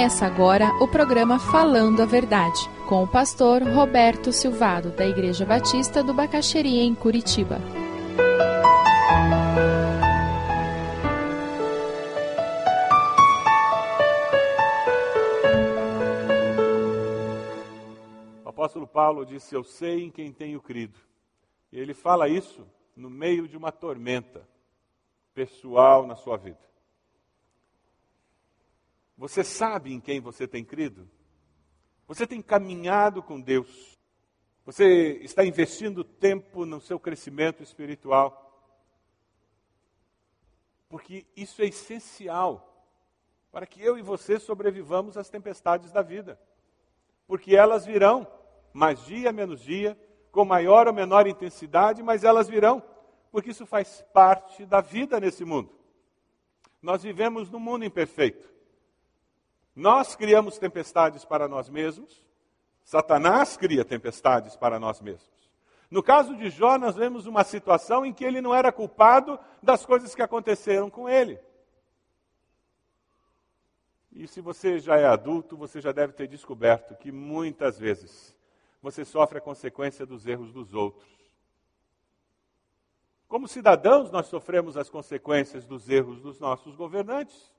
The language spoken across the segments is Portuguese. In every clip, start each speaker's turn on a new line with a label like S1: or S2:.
S1: Começa agora o programa Falando a Verdade, com o pastor Roberto Silvado, da Igreja Batista do Bacaxeria, em Curitiba.
S2: O apóstolo Paulo disse: Eu sei em quem tenho crido. E ele fala isso no meio de uma tormenta pessoal na sua vida. Você sabe em quem você tem crido? Você tem caminhado com Deus? Você está investindo tempo no seu crescimento espiritual? Porque isso é essencial para que eu e você sobrevivamos às tempestades da vida. Porque elas virão, mais dia menos dia, com maior ou menor intensidade, mas elas virão, porque isso faz parte da vida nesse mundo. Nós vivemos num mundo imperfeito. Nós criamos tempestades para nós mesmos, Satanás cria tempestades para nós mesmos. No caso de Jó, nós vemos uma situação em que ele não era culpado das coisas que aconteceram com ele. E se você já é adulto, você já deve ter descoberto que muitas vezes você sofre a consequência dos erros dos outros. Como cidadãos, nós sofremos as consequências dos erros dos nossos governantes.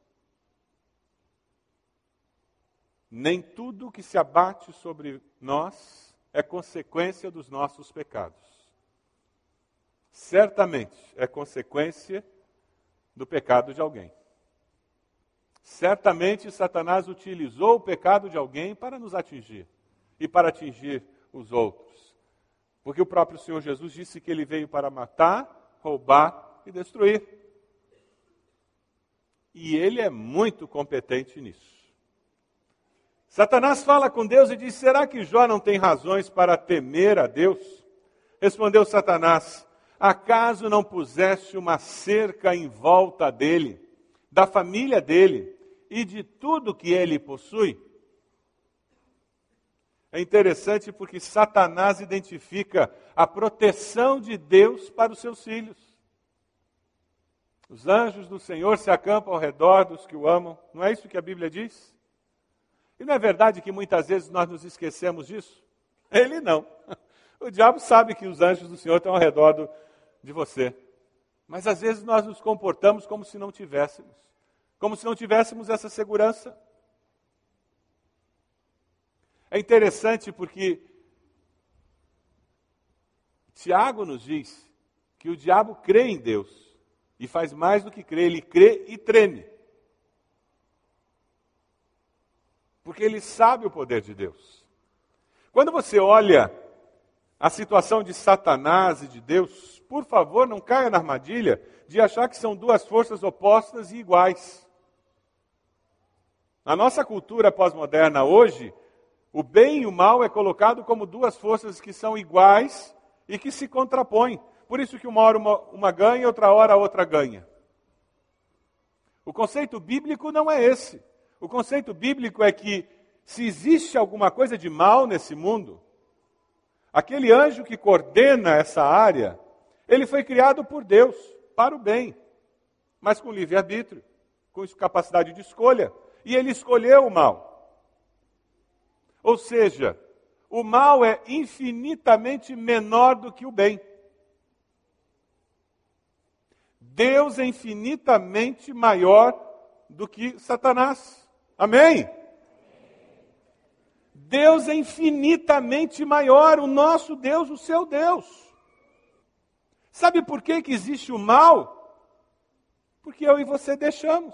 S2: Nem tudo que se abate sobre nós é consequência dos nossos pecados. Certamente é consequência do pecado de alguém. Certamente Satanás utilizou o pecado de alguém para nos atingir e para atingir os outros. Porque o próprio Senhor Jesus disse que ele veio para matar, roubar e destruir. E ele é muito competente nisso. Satanás fala com Deus e diz: Será que Jó não tem razões para temer a Deus? Respondeu Satanás: Acaso não puseste uma cerca em volta dele, da família dele e de tudo que ele possui? É interessante porque Satanás identifica a proteção de Deus para os seus filhos. Os anjos do Senhor se acampam ao redor dos que o amam. Não é isso que a Bíblia diz? E não é verdade que muitas vezes nós nos esquecemos disso? Ele não. O diabo sabe que os anjos do Senhor estão ao redor do, de você. Mas às vezes nós nos comportamos como se não tivéssemos. Como se não tivéssemos essa segurança. É interessante porque Tiago nos diz que o diabo crê em Deus e faz mais do que crer, ele crê e treme. Porque ele sabe o poder de Deus. Quando você olha a situação de Satanás e de Deus, por favor, não caia na armadilha de achar que são duas forças opostas e iguais. Na nossa cultura pós-moderna hoje, o bem e o mal é colocado como duas forças que são iguais e que se contrapõem. Por isso que uma hora uma, uma ganha, outra hora a outra ganha. O conceito bíblico não é esse. O conceito bíblico é que se existe alguma coisa de mal nesse mundo, aquele anjo que coordena essa área, ele foi criado por Deus para o bem, mas com livre-arbítrio, com capacidade de escolha, e ele escolheu o mal. Ou seja, o mal é infinitamente menor do que o bem. Deus é infinitamente maior do que Satanás. Amém? Deus é infinitamente maior, o nosso Deus, o seu Deus. Sabe por que, que existe o mal? Porque eu e você deixamos.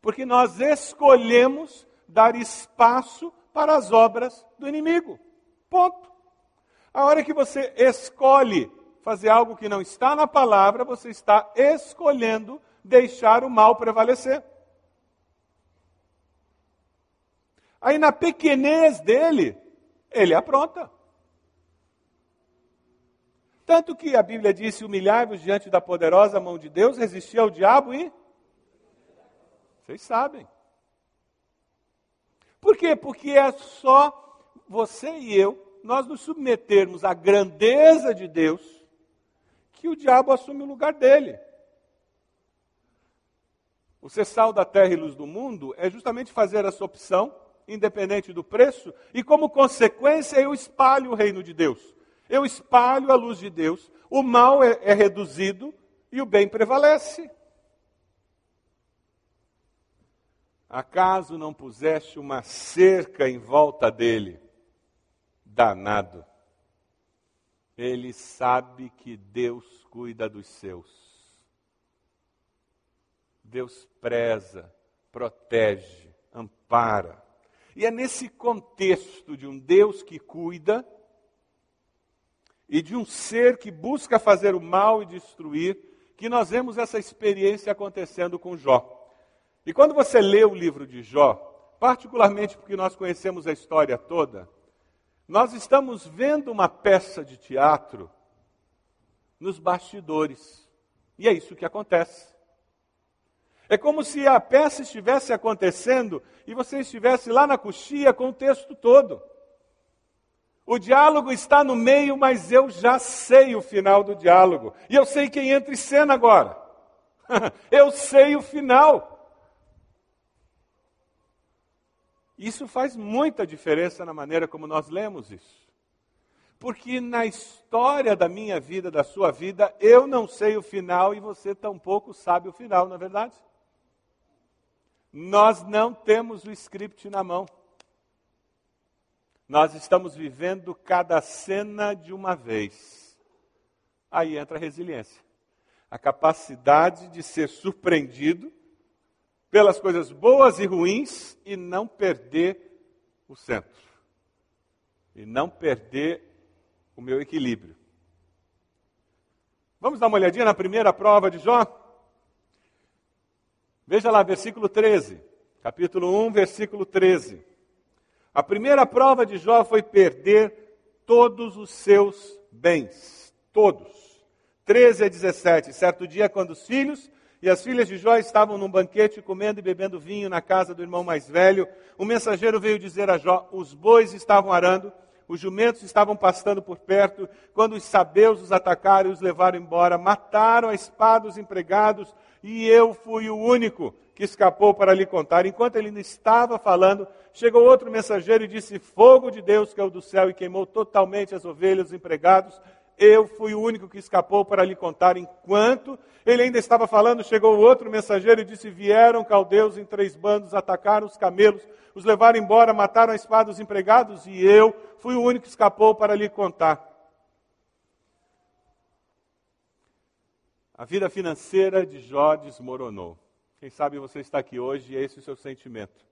S2: Porque nós escolhemos dar espaço para as obras do inimigo. Ponto. A hora que você escolhe fazer algo que não está na palavra, você está escolhendo deixar o mal prevalecer. Aí na pequenez dele, ele apronta. Tanto que a Bíblia disse: humilhai-vos diante da poderosa mão de Deus, resistir ao diabo e. Vocês sabem. Por quê? Porque é só você e eu, nós nos submetermos à grandeza de Deus, que o diabo assume o lugar dele. o ser sal da terra e luz do mundo é justamente fazer essa opção, independente do preço, e como consequência eu espalho o reino de Deus. Eu espalho a luz de Deus, o mal é, é reduzido e o bem prevalece. Acaso não puseste uma cerca em volta dele? Danado. Ele sabe que Deus cuida dos seus. Deus preza, protege, ampara. E é nesse contexto de um Deus que cuida e de um ser que busca fazer o mal e destruir que nós vemos essa experiência acontecendo com Jó. E quando você lê o livro de Jó, particularmente porque nós conhecemos a história toda, nós estamos vendo uma peça de teatro nos bastidores. E é isso que acontece. É como se a peça estivesse acontecendo e você estivesse lá na coxia com o texto todo. O diálogo está no meio, mas eu já sei o final do diálogo. E eu sei quem entra em cena agora. eu sei o final. Isso faz muita diferença na maneira como nós lemos isso. Porque na história da minha vida, da sua vida, eu não sei o final e você tampouco sabe o final, não é verdade? Nós não temos o script na mão. Nós estamos vivendo cada cena de uma vez. Aí entra a resiliência. A capacidade de ser surpreendido pelas coisas boas e ruins e não perder o centro. E não perder o meu equilíbrio. Vamos dar uma olhadinha na primeira prova de Jó? Veja lá, versículo 13. Capítulo 1, versículo 13. A primeira prova de Jó foi perder todos os seus bens. Todos. 13 a 17. Certo dia, quando os filhos e as filhas de Jó estavam num banquete comendo e bebendo vinho na casa do irmão mais velho, o mensageiro veio dizer a Jó: os bois estavam arando os jumentos estavam pastando por perto, quando os sabeus os atacaram e os levaram embora, mataram a espada os empregados, e eu fui o único que escapou para lhe contar. Enquanto ele ainda estava falando, chegou outro mensageiro e disse: Fogo de Deus que é o do céu e queimou totalmente as ovelhas, os empregados. Eu fui o único que escapou para lhe contar. Enquanto ele ainda estava falando, chegou outro mensageiro e disse: Vieram caldeus em três bandos, atacaram os camelos, os levaram embora, mataram a espada os empregados, e eu fui o único que escapou para lhe contar. A vida financeira de Jó desmoronou. Quem sabe você está aqui hoje e é esse o seu sentimento.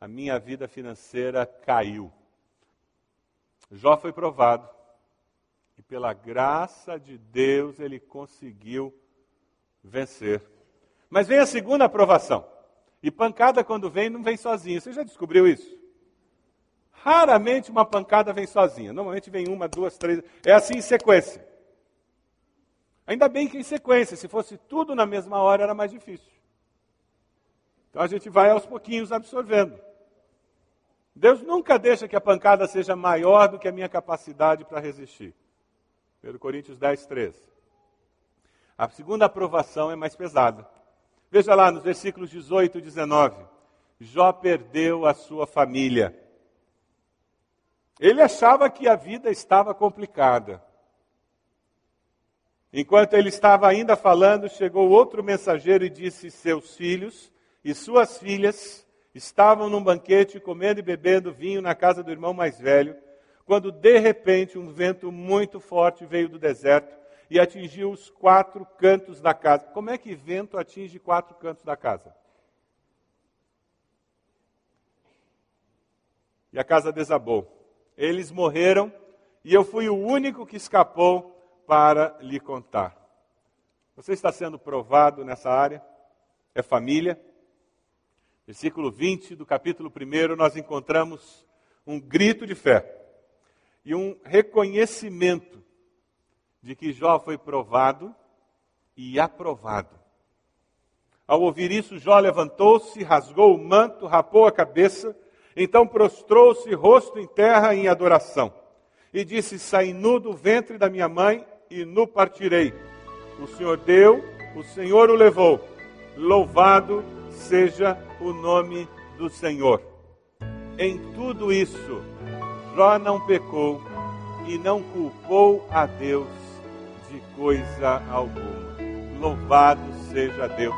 S2: A minha vida financeira caiu. Jó foi provado e pela graça de Deus ele conseguiu vencer. Mas vem a segunda aprovação. E pancada, quando vem, não vem sozinha. Você já descobriu isso? Raramente uma pancada vem sozinha. Normalmente vem uma, duas, três. É assim em sequência. Ainda bem que em sequência. Se fosse tudo na mesma hora, era mais difícil. Então a gente vai aos pouquinhos absorvendo. Deus nunca deixa que a pancada seja maior do que a minha capacidade para resistir. 1 Coríntios 10, 13. A segunda aprovação é mais pesada. Veja lá nos versículos 18 e 19. Jó perdeu a sua família. Ele achava que a vida estava complicada. Enquanto ele estava ainda falando, chegou outro mensageiro e disse: Seus filhos e suas filhas estavam num banquete comendo e bebendo vinho na casa do irmão mais velho, quando de repente um vento muito forte veio do deserto e atingiu os quatro cantos da casa. Como é que vento atinge quatro cantos da casa? E a casa desabou. Eles morreram e eu fui o único que escapou para lhe contar. Você está sendo provado nessa área? É família? Versículo 20 do capítulo 1, nós encontramos um grito de fé e um reconhecimento de que Jó foi provado e aprovado. Ao ouvir isso, Jó levantou-se, rasgou o manto, rapou a cabeça, então prostrou-se rosto em terra em adoração. E disse: Saí nu do ventre da minha mãe e nu partirei. O Senhor deu, o Senhor o levou. Louvado seja o nome do Senhor. Em tudo isso, Jó não pecou e não culpou a Deus de coisa alguma. Louvado seja Deus,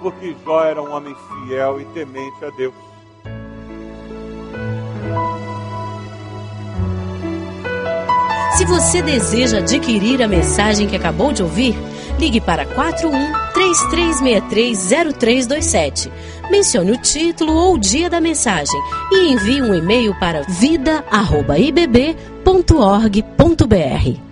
S2: porque Jó era um homem fiel e temente a Deus.
S3: Se você deseja adquirir a mensagem que acabou de ouvir, ligue para 41 3363 0327. Mencione o título ou o dia da mensagem e envie um e-mail para vida@ibb.org.br.